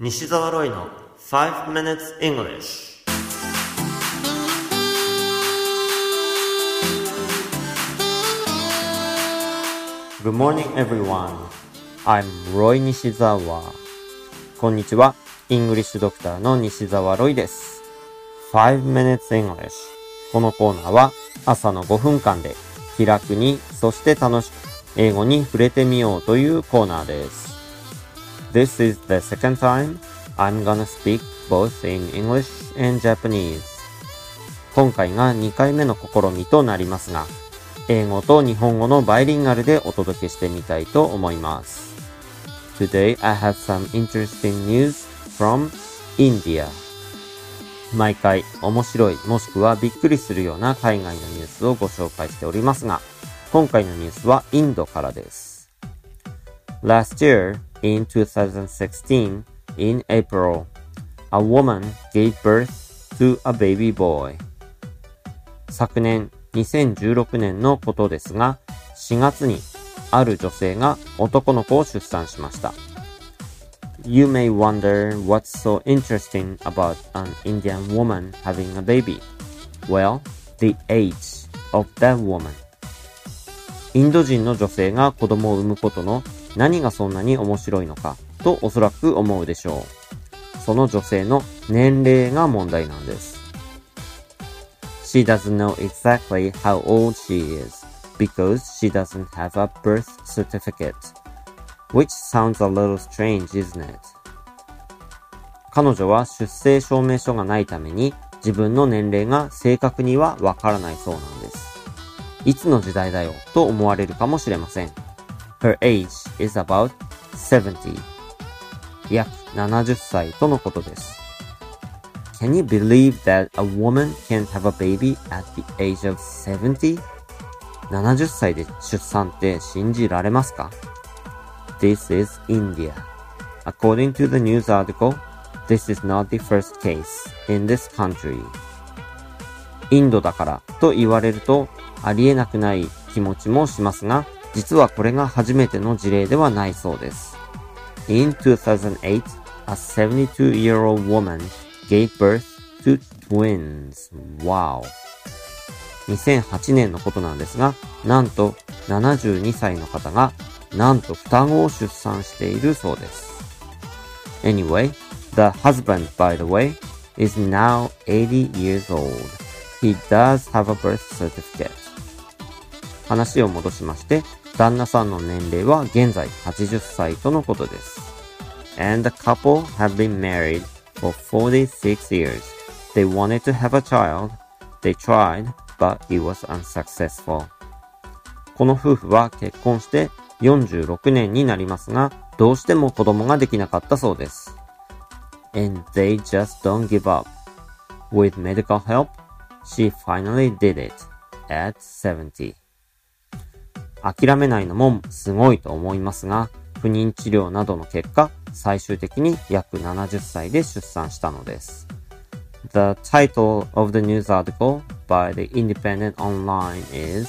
西澤ロイの5 minutes English Good morning everyone. I'm Roy 西澤こんにちは。イングリッシュドクターの西澤ロイです。5 minutes English このコーナーは朝の5分間で気楽にそして楽しく英語に触れてみようというコーナーです。This is the second time I'm gonna speak both in English and Japanese 今回が2回目の試みとなりますが英語と日本語のバイリンガルでお届けしてみたいと思います。Today I have some interesting news from India. 毎回面白いもしくはびっくりするような海外のニュースをご紹介しておりますが、今回のニュースはインドからです。Last year, in 2016, in April, a woman gave birth to a baby boy. 昨年2016年のことですが、4月にある女性が男の子を出産しました。You may wonder what's so interesting about an Indian woman having a baby. Well, the age of that woman. インド人の女性が子供を産むことの何がそんなに面白いのかとおそらく思うでしょう。その女性の年齢が問題なんです。She doesn't know exactly how old she is because she doesn't have a birth certificate. Which sounds a little strange, isn't it? 彼女は出生証明書がないために自分の年齢が正確にはわからないそうなんです。いつの時代だよと思われるかもしれません。Her age is about 70. 約70歳とのことです。Can you believe that a woman can have a baby at the age of 70? 70歳で出産って信じられますか This is India. According to the news article, this is not the first case in this country. インドだからと言われるとありえなくない気持ちもしますが、実はこれが初めての事例ではないそうです。In 2008, a 72-year-old woman gave birth to twins. Wow. 2008年のことなんですが、なんと72歳の方が、なんと双子を出産しているそうです。Anyway, the husband, by the way, is now 80 years old. He does have a birth certificate. 話を戻しまして、旦那さんの年齢は現在80歳とのことです。And the couple have been married for 46 years. They wanted to have a child. They tried, but it was unsuccessful. この夫婦は結婚して46年になりますが、どうしても子供ができなかったそうです。And they just don't give up. With medical help, she finally did it at 70. 諦めないのもすごいと思いますが、不妊治療などの結果、最終的に約70歳で出産したのです。The title of the news article by the Independent Online is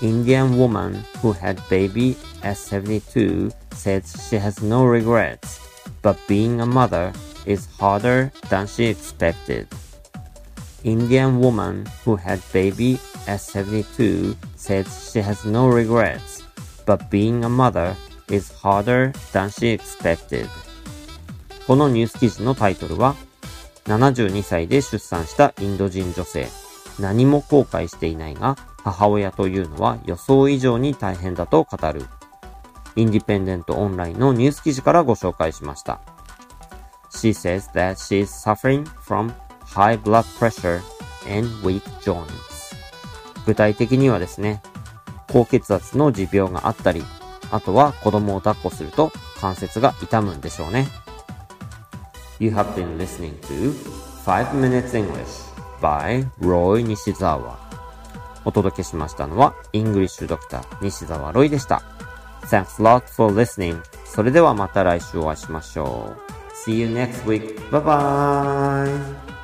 Indian woman who had baby at 72 says she has no regrets, but being a mother is harder than she expected. Indian woman who had baby at 72 says she has no regrets, but being a mother is harder than she expected. このニュース記事のタイトルは、72歳で出産したインド人女性。何も後悔していないが、母親というのは予想以上に大変だと語る。インディペンデントオンラインのニュース記事からご紹介しました。She says that she is suffering from high blood pressure and weak joints. 具体的にはですね、高血圧の持病があったり、あとは子供を抱っこすると関節が痛むんでしょうね。You have been listening to 5 Minutes English by Roy 西澤。お届けしましたのは English Doctor 西澤ロイでした。Thanks a lot for listening. それではまた来週お会いしましょう。See you next week. Bye bye!